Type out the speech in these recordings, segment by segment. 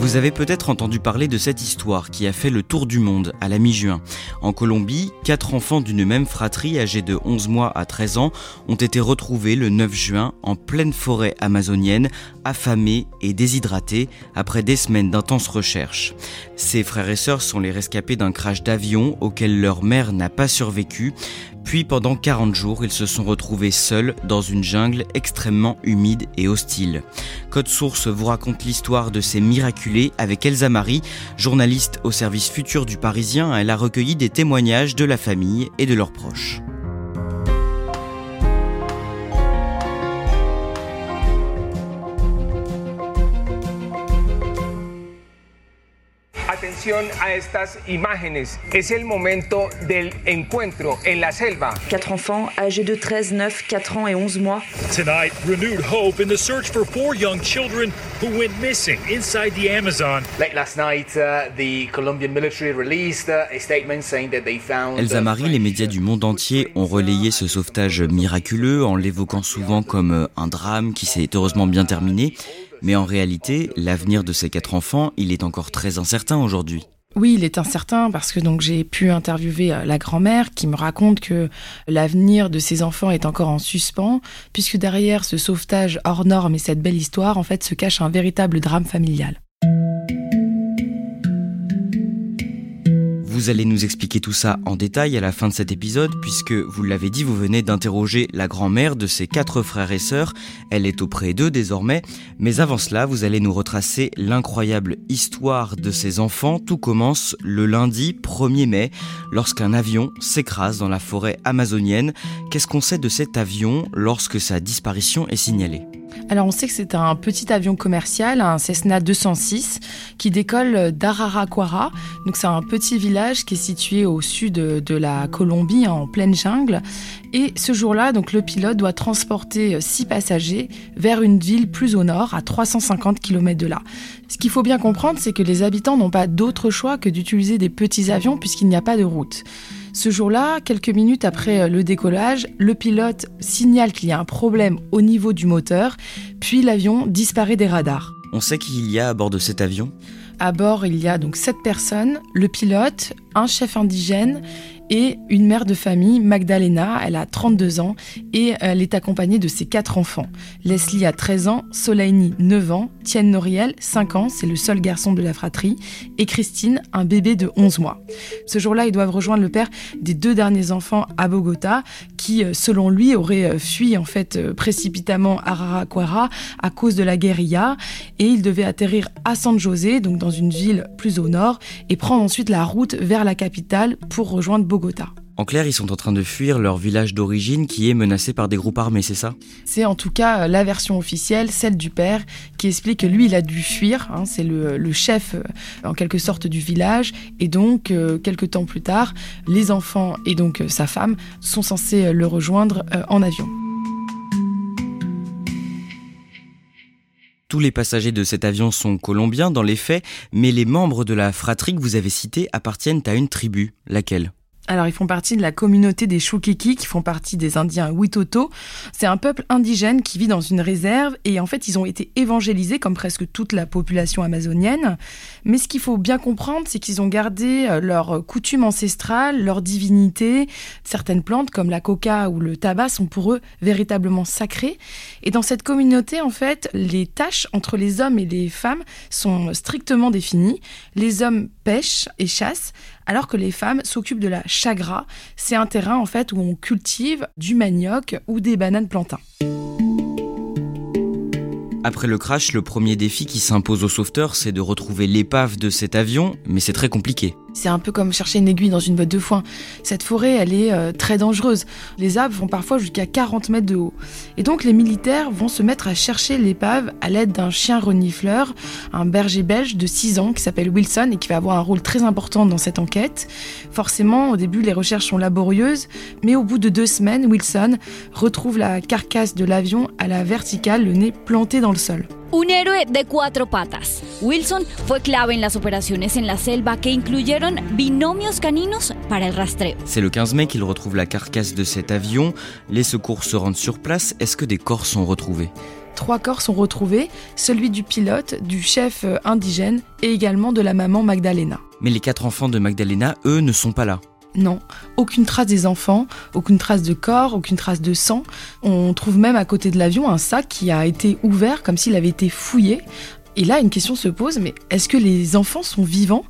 Vous avez peut-être entendu parler de cette histoire qui a fait le tour du monde à la mi-juin. En Colombie, quatre enfants d'une même fratrie âgés de 11 mois à 13 ans ont été retrouvés le 9 juin en pleine forêt amazonienne, affamés et déshydratés après des semaines d'intenses recherches. Ces frères et sœurs sont les rescapés d'un crash d'avion auquel leur mère n'a pas survécu. Puis pendant 40 jours, ils se sont retrouvés seuls dans une jungle extrêmement humide et hostile. Code Source vous raconte l'histoire de ces miraculés avec Elsa Marie, journaliste au service futur du Parisien. Elle a recueilli des témoignages de la famille et de leurs proches. Atención a estas imágenes. Es el momento del encuentro en la selva. Quatre enfants âgés de 13, 9, 4 ans et 11 mois. Tonight, renewed hope in the search for four young children who went missing inside the Amazon. Late last night, uh, the Colombian military released uh, a statement saying that they found. Elsa Marie, les médias du monde entier ont relayé ce sauvetage miraculeux en l'évoquant souvent comme euh, un drame qui s'est heureusement bien terminé. Mais en réalité, l'avenir de ces quatre enfants, il est encore très incertain aujourd'hui. Oui, il est incertain parce que donc j'ai pu interviewer euh, la grand-mère qui me raconte que l'avenir de ses enfants est encore en suspens puisque derrière ce sauvetage hors norme et cette belle histoire, en fait, se cache un véritable drame familial. Vous allez nous expliquer tout ça en détail à la fin de cet épisode, puisque vous l'avez dit, vous venez d'interroger la grand-mère de ses quatre frères et sœurs. Elle est auprès d'eux désormais. Mais avant cela, vous allez nous retracer l'incroyable histoire de ces enfants. Tout commence le lundi 1er mai, lorsqu'un avion s'écrase dans la forêt amazonienne. Qu'est-ce qu'on sait de cet avion lorsque sa disparition est signalée? Alors on sait que c'est un petit avion commercial, un Cessna 206, qui décolle d'Araraquara. Donc c'est un petit village qui est situé au sud de la Colombie, en pleine jungle. Et ce jour-là, donc le pilote doit transporter six passagers vers une ville plus au nord, à 350 km de là. Ce qu'il faut bien comprendre, c'est que les habitants n'ont pas d'autre choix que d'utiliser des petits avions puisqu'il n'y a pas de route. Ce jour-là, quelques minutes après le décollage, le pilote signale qu'il y a un problème au niveau du moteur, puis l'avion disparaît des radars. On sait qu'il y a à bord de cet avion À bord, il y a donc sept personnes, le pilote, un chef indigène et une mère de famille, Magdalena, elle a 32 ans et elle est accompagnée de ses quatre enfants. Leslie a 13 ans, Soleini 9 ans, Tienne Noriel 5 ans, c'est le seul garçon de la fratrie, et Christine, un bébé de 11 mois. Ce jour-là, ils doivent rejoindre le père des deux derniers enfants à Bogota, qui, selon lui, aurait fui en fait précipitamment à Araraquara à cause de la guérilla, et ils devaient atterrir à San José, donc dans une ville plus au nord, et prendre ensuite la route vers la capitale pour rejoindre Bogota. En clair, ils sont en train de fuir leur village d'origine qui est menacé par des groupes armés, c'est ça? C'est en tout cas la version officielle, celle du père, qui explique que lui, il a dû fuir. Hein, c'est le, le, chef, en quelque sorte, du village. Et donc, euh, quelques temps plus tard, les enfants et donc euh, sa femme sont censés le rejoindre euh, en avion. Tous les passagers de cet avion sont colombiens dans les faits, mais les membres de la fratrie que vous avez citée appartiennent à une tribu. Laquelle? Alors, ils font partie de la communauté des Chukiki, qui font partie des Indiens Witoto. C'est un peuple indigène qui vit dans une réserve et en fait, ils ont été évangélisés comme presque toute la population amazonienne. Mais ce qu'il faut bien comprendre, c'est qu'ils ont gardé euh, leurs coutumes ancestrales, leurs divinités. Certaines plantes, comme la coca ou le tabac, sont pour eux véritablement sacrées. Et dans cette communauté, en fait, les tâches entre les hommes et les femmes sont strictement définies. Les hommes pêchent et chassent, alors que les femmes s'occupent de la chagra. C'est un terrain en fait où on cultive du manioc ou des bananes plantains. Après le crash, le premier défi qui s'impose aux sauveteurs, c'est de retrouver l'épave de cet avion, mais c'est très compliqué. C'est un peu comme chercher une aiguille dans une botte de foin. Cette forêt, elle est euh, très dangereuse. Les arbres vont parfois jusqu'à 40 mètres de haut. Et donc les militaires vont se mettre à chercher l'épave à l'aide d'un chien renifleur, un berger belge de 6 ans qui s'appelle Wilson et qui va avoir un rôle très important dans cette enquête. Forcément, au début, les recherches sont laborieuses, mais au bout de deux semaines, Wilson retrouve la carcasse de l'avion à la verticale, le nez planté dans le sol. Un héroe de cuatro patas. Wilson fue clave en las operaciones en la selva que incluyeron binomios caninos para el rastreo. C'est le 15 mai qu'il retrouve la carcasse de cet avion. Les secours se rendent sur place. Est-ce que des corps sont retrouvés? Trois corps sont retrouvés, celui du pilote, du chef euh, indigène et également de la maman Magdalena. Mais les quatre enfants de Magdalena, eux, ne sont pas là. Non, aucune trace des enfants, aucune trace de corps, aucune trace de sang. On trouve même à côté de l'avion un sac qui a été ouvert comme s'il avait été fouillé. Et là, une question se pose, mais est-ce que les enfants sont vivants?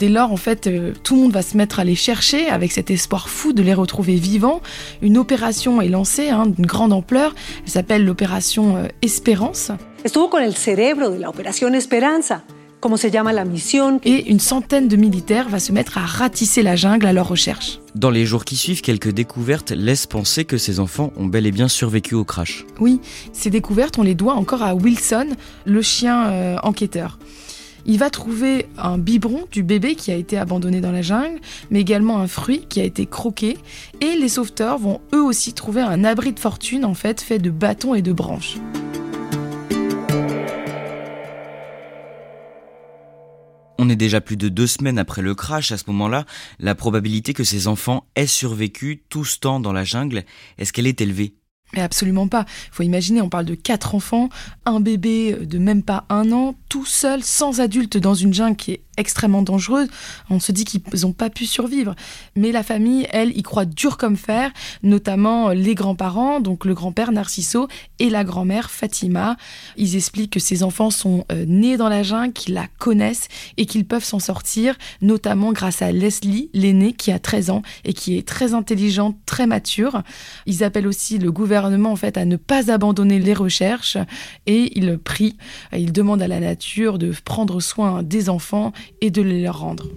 Dès lors, en fait, euh, tout le monde va se mettre à les chercher avec cet espoir fou de les retrouver vivants. Une opération est lancée hein, d'une grande ampleur. Elle s'appelle l'opération euh, Espérance. Estuvo con el cerebro de la Operación Esperanza. Como se llama la mission. Et une centaine de militaires va se mettre à ratisser la jungle à leur recherche. Dans les jours qui suivent, quelques découvertes laissent penser que ces enfants ont bel et bien survécu au crash. Oui, ces découvertes, on les doit encore à Wilson, le chien euh, enquêteur. Il va trouver un biberon du bébé qui a été abandonné dans la jungle, mais également un fruit qui a été croqué. Et les sauveteurs vont eux aussi trouver un abri de fortune en fait fait de bâtons et de branches. On est déjà plus de deux semaines après le crash. À ce moment-là, la probabilité que ces enfants aient survécu tout ce temps dans la jungle, est-ce qu'elle est élevée? Absolument pas. Il faut imaginer, on parle de quatre enfants, un bébé de même pas un an, tout seul, sans adulte, dans une jungle qui est extrêmement dangereuse. On se dit qu'ils n'ont pas pu survivre. Mais la famille, elle, y croit dur comme fer, notamment les grands-parents, donc le grand-père Narciso et la grand-mère Fatima. Ils expliquent que ces enfants sont euh, nés dans la jungle, qu'ils la connaissent et qu'ils peuvent s'en sortir, notamment grâce à Leslie, l'aînée, qui a 13 ans et qui est très intelligente, très mature. Ils appellent aussi le gouvernement, en fait, à ne pas abandonner les recherches et ils prient, ils demandent à la nature de prendre soin des enfants et de les leur rendre.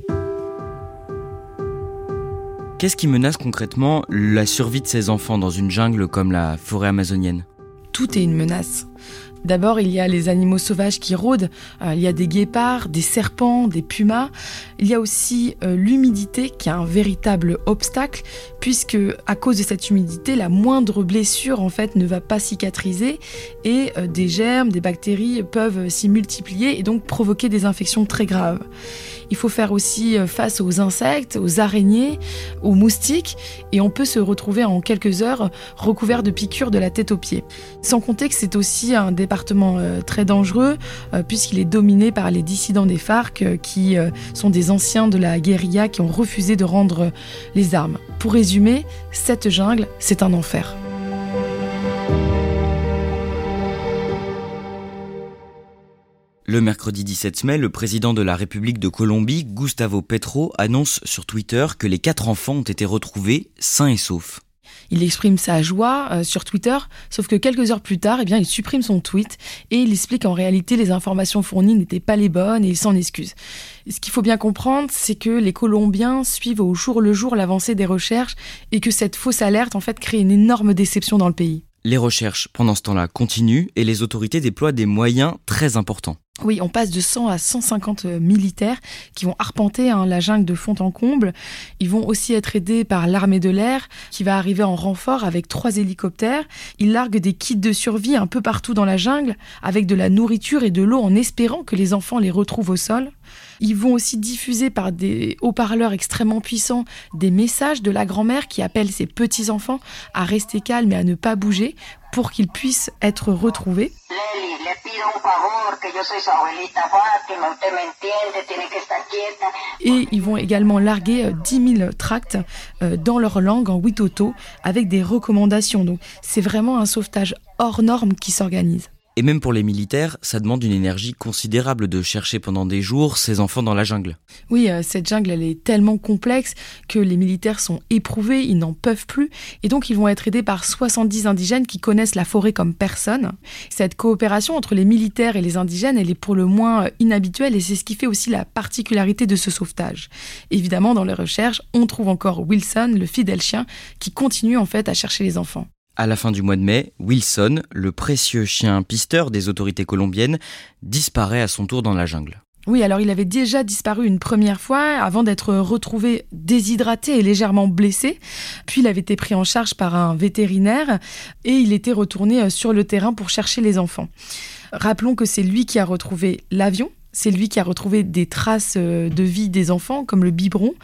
Qu'est-ce qui menace concrètement la survie de ces enfants dans une jungle comme la forêt amazonienne? Tout est une menace. D'abord, il y a les animaux sauvages qui rôdent. Euh, il y a des guépards, des serpents, des pumas. Il y a aussi euh, l'humidité qui est un véritable obstacle puisque à cause de cette humidité, la moindre blessure en fait ne va pas cicatriser et euh, des germes, des bactéries peuvent s'y multiplier et donc provoquer des infections très graves. Il faut faire aussi face aux insectes, aux araignées, aux moustiques et on peut se retrouver en quelques heures recouvert de piqûres de la tête aux pieds. Sans compter que c'est aussi un département euh, très dangereux euh, puisqu'il est dominé par les dissidents des FARC euh, qui sont des anciens de la guérilla qui ont refusé de rendre les armes. Pour résumer, cette jungle, c'est un enfer. Le mercredi 17 mai, le président de la République de Colombie, Gustavo Petro, annonce sur Twitter que les quatre enfants ont été retrouvés sains et saufs. Il exprime sa joie euh, sur Twitter, sauf que quelques heures plus tard, eh bien, il supprime son tweet et il explique qu'en réalité les informations fournies n'étaient pas les bonnes et il s'en excuse. Ce qu'il faut bien comprendre, c'est que les Colombiens suivent au jour le jour l'avancée des recherches et que cette fausse alerte en fait crée une énorme déception dans le pays. Les recherches pendant ce temps-là continuent et les autorités déploient des moyens très importants. Oui, on passe de 100 à 150 euh, militaires qui vont arpenter hein, la jungle de fond en comble. Ils vont aussi être aidés par l'armée de l'air qui va arriver en renfort avec trois hélicoptères. Ils larguent des kits de survie un peu partout dans la jungle avec de la nourriture et de l'eau en espérant que les enfants les retrouvent au sol. Ils vont aussi diffuser par des haut-parleurs extrêmement puissants des messages de la grand-mère qui appelle ses petits-enfants à rester calmes et à ne pas bouger pour qu'ils puissent être retrouvés. Et ils vont également larguer 10 000 tracts euh, dans leur langue en Witoto avec des recommandations. Donc c'est vraiment un sauvetage hors norme qui s'organise. Et même pour les militaires, ça demande une énergie considérable de chercher pendant des jours ces enfants dans la jungle. Oui, euh, cette jungle, elle est tellement complexe que les militaires sont éprouvés, ils n'en peuvent plus, et donc ils vont être aidés par 70 indigènes qui connaissent la forêt comme personne. Cette coopération entre les militaires et les indigènes, elle est pour le moins euh, inhabituelle, et c'est ce qui fait aussi la particularité de ce sauvetage. Évidemment, dans les recherches, on trouve encore Wilson, le fidèle chien, qui continue en fait à chercher les enfants. À la fin du mois de mai, Wilson, le précieux chien pisteur des autorités colombiennes, disparaît à son tour dans la jungle. Oui, alors il avait déjà disparu une première fois avant d'être retrouvé déshydraté et légèrement blessé. Puis il avait été pris en charge par un vétérinaire et il était retourné euh, sur le terrain pour chercher les enfants. Rappelons que c'est lui qui a retrouvé l'avion, c'est lui qui a retrouvé des traces euh, de vie des enfants, comme le biberon.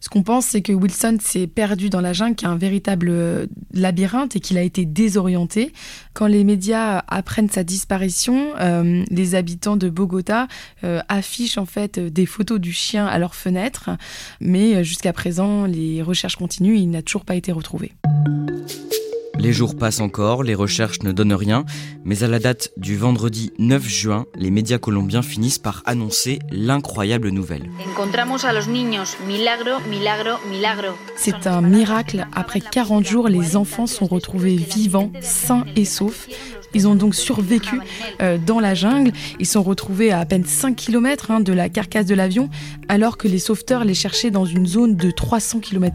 Ce qu'on pense, c'est que Wilson s'est perdu dans la jungle, qui est un véritable euh, labyrinthe et qu'il a été désorienté. Quand les médias apprennent sa disparition, euh, les habitants de Bogota affichent en fait des photos du chien à leurs fenêtres. Mais jusqu'à présent, les recherches continuent et il n'a toujours pas été retrouvé. Les jours passent encore, les recherches ne donnent rien, mais à la date du vendredi 9 juin, les médias colombiens finissent par annoncer l'incroyable nouvelle. C'est un miracle. Après 40 jours, les enfants sont retrouvés vivants, sains et saufs. Ils ont donc survécu euh, dans la jungle. Ils sont retrouvés à à peine 5 km hein, de la carcasse de l'avion, alors que les sauveteurs les cherchaient dans une zone de 300 km.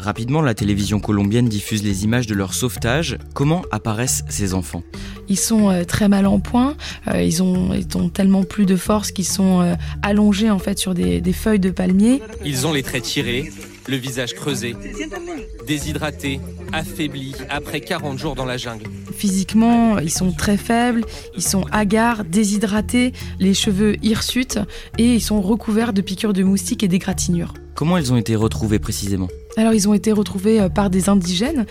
Rapidement, la télévision colombienne diffuse les images de leur sauvetage. Comment apparaissent ces enfants? Ils sont euh, très mal en point. Euh, ils, ont, tellement plus de force qu'ils sont euh, allongés en fait sur des, des feuilles de palmier. Ils ont les traits tirés, le visage creusé, déshydratés, affaiblis après 40 jours dans la jungle. Physiquement, ils sont très faibles, ils sont hagards, déshydratés, les cheveux hirsutes et ils sont recouverts de piqûres de moustiques et d'égratignures. Comment ils ont été retrouvés précisément? Alors ils ont été retrouvés euh, par des indigènes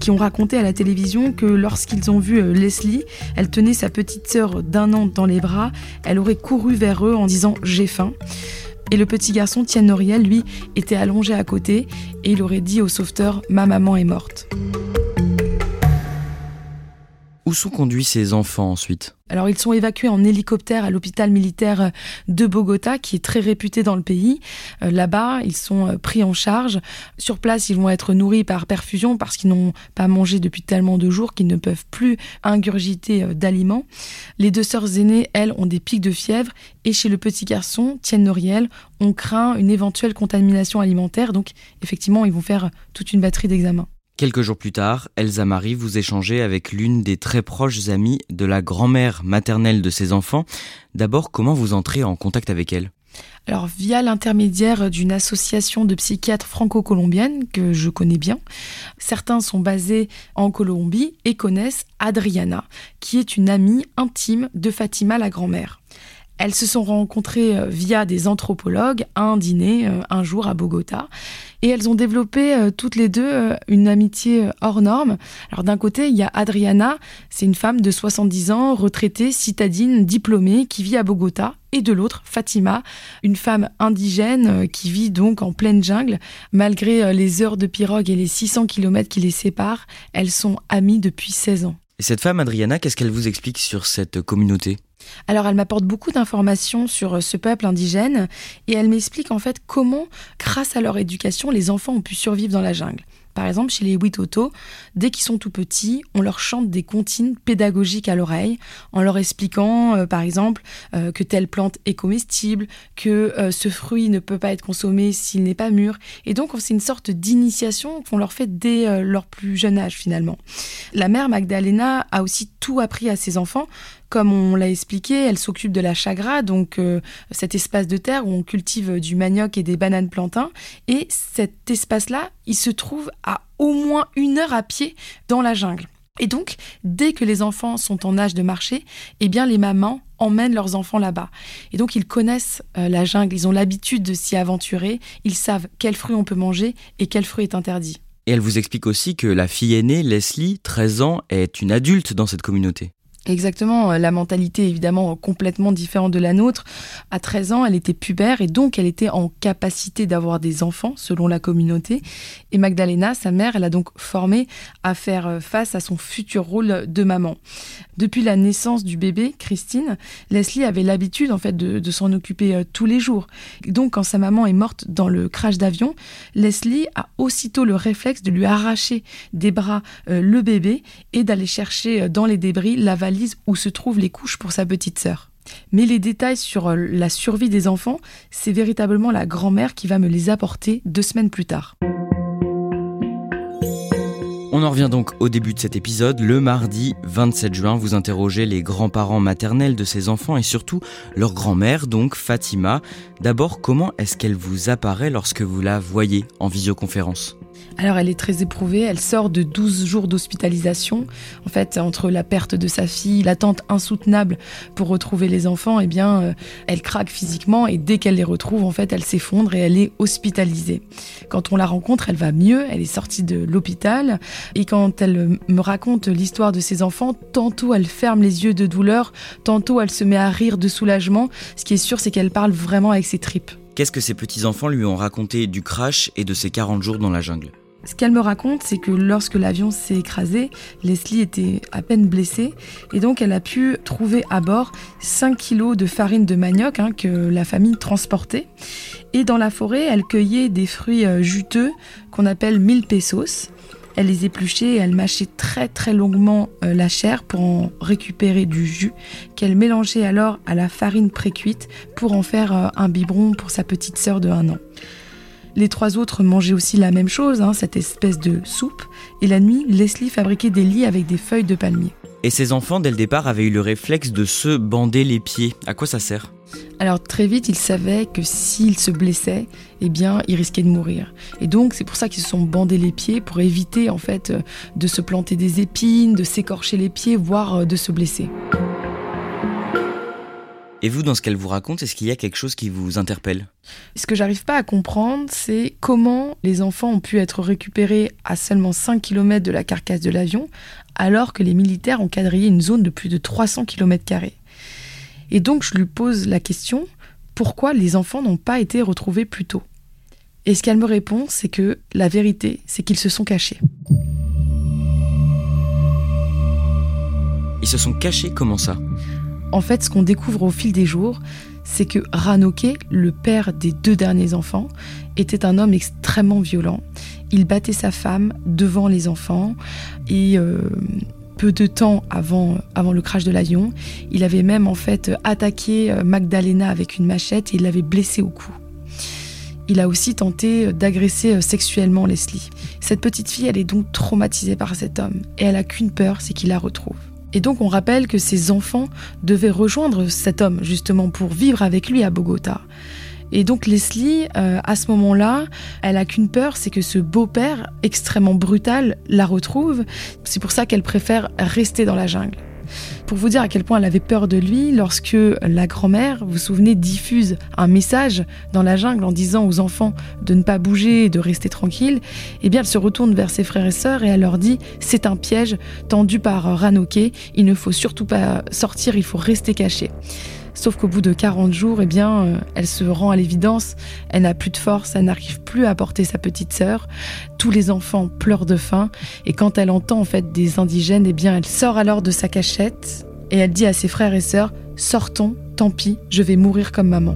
qui ont raconté à la télévision que lorsqu'ils ont vu euh, Leslie, elle tenait sa petite sœur d'un an dans les bras, elle aurait couru vers eux en disant j'ai faim. Et le petit garçon, Tienne Noriel, lui, était allongé à côté et il aurait dit au sauveteur Ma maman est morte. Où sont conduits ces enfants ensuite? Alors ils sont évacués en hélicoptère à l'hôpital militaire de Bogota, qui est très réputé dans le pays. Euh, là-bas, ils sont euh, pris en charge. Sur place, ils vont être nourris par perfusion parce qu'ils n'ont pas mangé depuis tellement de jours qu'ils ne peuvent plus ingurgiter euh, d'aliments. Les deux sœurs aînées, elles, ont des pics de fièvre. Et chez le petit garçon, Tienne Noriel, on craint une éventuelle contamination alimentaire. Donc effectivement, ils vont faire toute une batterie d'examens. Quelques jours plus tard, Elsa Marie vous échangez avec l'une des très proches amies de la grand-mère maternelle de ses enfants. D'abord, comment vous entrez en contact avec elle? Alors via l'intermédiaire d'une association de psychiatres franco-colombiennes que je connais bien. Certains sont basés en Colombie et connaissent Adriana, qui est une amie intime de Fatima la grand-mère. Elles se sont rencontrées euh, via des anthropologues à un dîner euh, un jour à Bogota et elles ont développé euh, toutes les deux une amitié hors norme. Alors d'un côté, il y a Adriana, c'est une femme de 70 ans, retraitée, citadine, diplômée, qui vit à Bogota. Et de l'autre, Fatima, une femme indigène qui vit donc en pleine jungle. Malgré les heures de pirogue et les 600 km qui les séparent, elles sont amies depuis 16 ans. Et cette femme, Adriana, qu'est-ce qu'elle vous explique sur cette communauté? Alors elle m'apporte beaucoup d'informations sur euh, ce peuple indigène et elle m'explique en fait comment, grâce à leur éducation, les enfants ont pu survivre dans la jungle. Par exemple, chez les Witoto, dès qu'ils sont tout petits, on leur chante des comptines pédagogiques à l'oreille, en leur expliquant, euh, par exemple, euh, que telle plante est comestible, que ce fruit ne peut pas être consommé s'il n'est pas mûr. Et donc, c'est une sorte d'initiation qu'on leur fait dès leur plus jeune âge, finalement. La mère Magdalena a aussi tout appris à ses enfants, Comme on l'a expliqué, elle s'occupe de la chagra, donc euh, cet espace de terre où on cultive du manioc et des bananes plantains. Et cet espace-là, il se trouve à au moins une heure à pied dans la jungle. Et donc, dès que les enfants sont en âge de marcher, eh bien les mamans emmènent leurs enfants là-bas. Et donc ils connaissent euh, la jungle, ils ont l'habitude de s'y aventurer, ils savent quels fruits on peut manger et quel fruit est interdit. Et elle vous explique aussi que la fille aînée, Leslie, 13 ans, est une adulte dans cette communauté. Exactement, euh, la mentalité évidemment complètement différente de la nôtre. À 13 ans, elle était pubère et donc elle était en capacité d'avoir des enfants selon la communauté. Et Magdalena, sa mère, elle a donc formé à faire euh, face à son futur rôle de maman. Depuis la naissance du bébé, Christine, Leslie avait l'habitude en fait de, s'en occuper euh, tous les jours. Donc quand sa maman est morte dans le crash d'avion, Leslie a aussitôt le réflexe de lui arracher des bras le bébé et d'aller chercher dans les débris la valise où se trouvent les couches pour sa petite sœur. Mais les détails sur euh, la survie des enfants, c'est véritablement la grand-mère qui va me les apporter deux semaines plus tard. On en revient donc au début de cet épisode. Le mardi 27 juin, vous interrogez les grands-parents maternels de ces enfants et surtout leur grand-mère, donc Fatima. D'abord, comment est-ce qu'elle vous apparaît lorsque vous la voyez en visioconférence? Alors elle est très éprouvée, elle sort de 12 jours d'hospitalisation. En fait, entre la perte de sa fille, l'attente insoutenable pour retrouver les enfants, eh bien, euh, elle craque physiquement et dès qu'elle les retrouve, en fait, elle s'effondre et elle est hospitalisée. Quand on la rencontre, elle va mieux, elle est sortie de l'hôpital et quand elle me raconte l'histoire de ses enfants, tantôt elle ferme les yeux de douleur, tantôt elle se met à rire de soulagement. Ce qui est sûr, c'est qu'elle parle vraiment avec ses tripes. Qu'est-ce que ses petits-enfants lui ont raconté du crash et de ses 40 jours dans la jungle? Ce qu'elle me raconte, c'est que lorsque l'avion s'est écrasé, Leslie était à peine blessée et donc elle a pu trouver à bord 5 kilos de farine de manioc hein, que la famille transportait. Et dans la forêt, elle cueillait des fruits euh, juteux qu'on appelle mille pesos. Elle les épluchait et elle mâchait très très longuement euh, la chair pour en récupérer du jus qu'elle mélangeait alors à la farine précuite pour en faire euh, un biberon pour sa petite sœur de 1 an. Les trois autres mangeaient aussi la même chose, hein, cette espèce de soupe, et la nuit, Leslie fabriquait des lits avec des feuilles de palmier. Et ses enfants, dès le départ, avaient eu le réflexe de se bander les pieds. À quoi ça sert? Alors très vite, ils savaient que s'ils se blessaient, eh bien, ils risquaient de mourir. Et donc, c'est pour ça qu'ils se sont bandés les pieds pour éviter en fait euh, de se planter des épines, de s'écorcher les pieds, voire euh, de se blesser. Et vous, dans ce qu'elle vous raconte, est-ce qu'il y a quelque chose qui vous interpelle? Ce que j'arrive pas à comprendre, c'est comment les enfants ont pu être récupérés à seulement 5 km de la carcasse de l'avion, alors que les militaires ont quadrillé une zone de plus de 300 km. Et donc, je lui pose la question pourquoi les enfants n'ont pas été retrouvés plus tôt? Et ce qu'elle me répond, c'est que la vérité, c'est qu'ils se sont cachés. Ils se sont cachés comment ça? En fait, ce qu'on découvre au fil des jours, c'est que Ranoke, le père des deux derniers enfants, était un homme extrêmement violent. Il battait sa femme devant les enfants et euh, peu de temps avant, le crash de l'avion, il avait même en fait attaqué euh, Magdalena avec une machette et il l'avait blessée au cou. Il a aussi tenté d'agresser euh, sexuellement Leslie. Cette petite fille, elle est donc traumatisée par cet homme et elle a qu'une peur, c'est qu'il la retrouve. Et donc on rappelle que ses enfants devaient rejoindre cet homme justement pour vivre avec lui à Bogota. Et donc Leslie, euh, à ce moment-là, elle a qu'une peur, c'est que ce beau-père extrêmement brutal la retrouve. C'est pour ça qu'elle préfère rester dans la jungle. Pour vous dire à quel point elle avait peur de lui, lorsque la grand-mère, vous souvenez, diffuse un message dans la jungle en disant aux enfants de ne pas bouger et de rester tranquille, eh bien elle se retourne vers ses frères et sœurs et elle leur dit c'est un piège tendu par Ranoke, il ne faut surtout pas sortir, il faut rester caché. Sauf qu'au bout de 40 jours, eh bien, euh, elle se rend à l'évidence, elle n'a plus de force, elle n'arrive plus à porter sa petite sœur. Tous les enfants pleurent de faim et quand elle entend en fait des indigènes, eh bien, elle sort alors de sa cachette et elle dit à ses frères et sœurs "Sortons, tant pis, je vais mourir comme maman."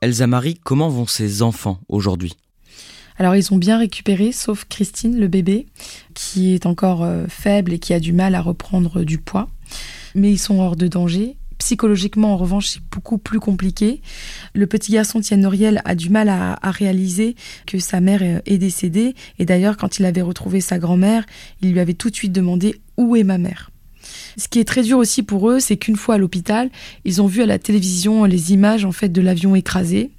Elsa Marie, comment vont ses enfants aujourd'hui? Alors ils ont bien récupéré, sauf Christine, le bébé, qui est encore euh, faible et qui a du mal à reprendre du poids. Mais ils sont hors de danger. Psychologiquement, en revanche, c'est beaucoup plus compliqué. Le petit garçon Tienne Noriel a du mal à, à, réaliser que sa mère est décédée. Et d'ailleurs, quand il avait retrouvé sa grand-mère, il lui avait tout de suite demandé où est ma mère. Ce qui est très dur aussi pour eux, c'est qu'une fois à l'hôpital, ils ont vu à la télévision les images en fait de l'avion écrasé.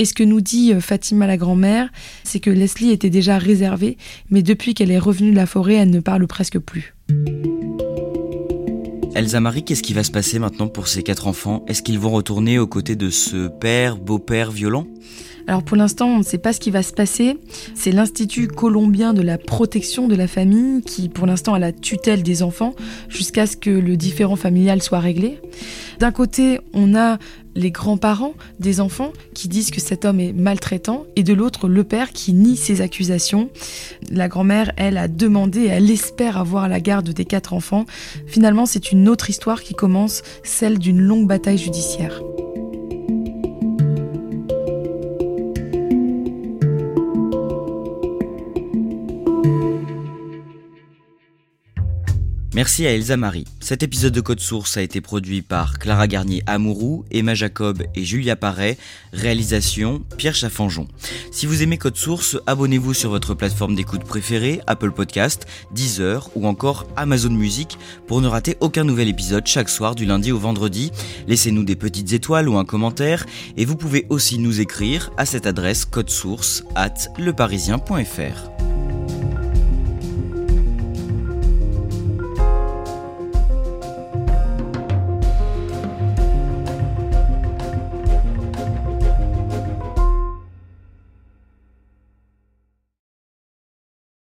Et ce que nous dit euh, Fatima la grand-mère, c'est que Leslie était déjà réservée, mais depuis qu'elle est revenue de la forêt, elle ne parle presque plus. Elsa Marie, qu'est-ce qui va se passer maintenant pour ces quatre enfants? Est-ce qu'ils vont retourner aux côtés de ce père, beau-père violent? Alors pour l'instant, on ne sait pas ce qui va se passer. C'est l'Institut colombien de la protection de la famille qui, pour l'instant, a la tutelle des enfants jusqu'à ce que le différent familial soit réglé. D'un côté, on a les grands-parents des enfants qui disent que cet homme est maltraitant et de l'autre le père qui nie ces accusations. La grand-mère, elle, a demandé, elle espère avoir la garde des quatre enfants. Finalement, c'est une autre histoire qui commence, celle d'une longue bataille judiciaire. Merci à Elsa Marie. Cet épisode de Code Source a été produit par Clara Garnier Amourou, Emma Jacob et Julia Paré. Réalisation Pierre Chaffanjon. Si vous aimez Code Source, abonnez-vous sur votre plateforme d'écoute préférée, Apple Podcast, Deezer ou encore Amazon Music pour ne rater aucun nouvel épisode chaque soir du lundi au vendredi. Laissez-nous des petites étoiles ou un commentaire et vous pouvez aussi nous écrire à cette adresse code source at leparisien.fr.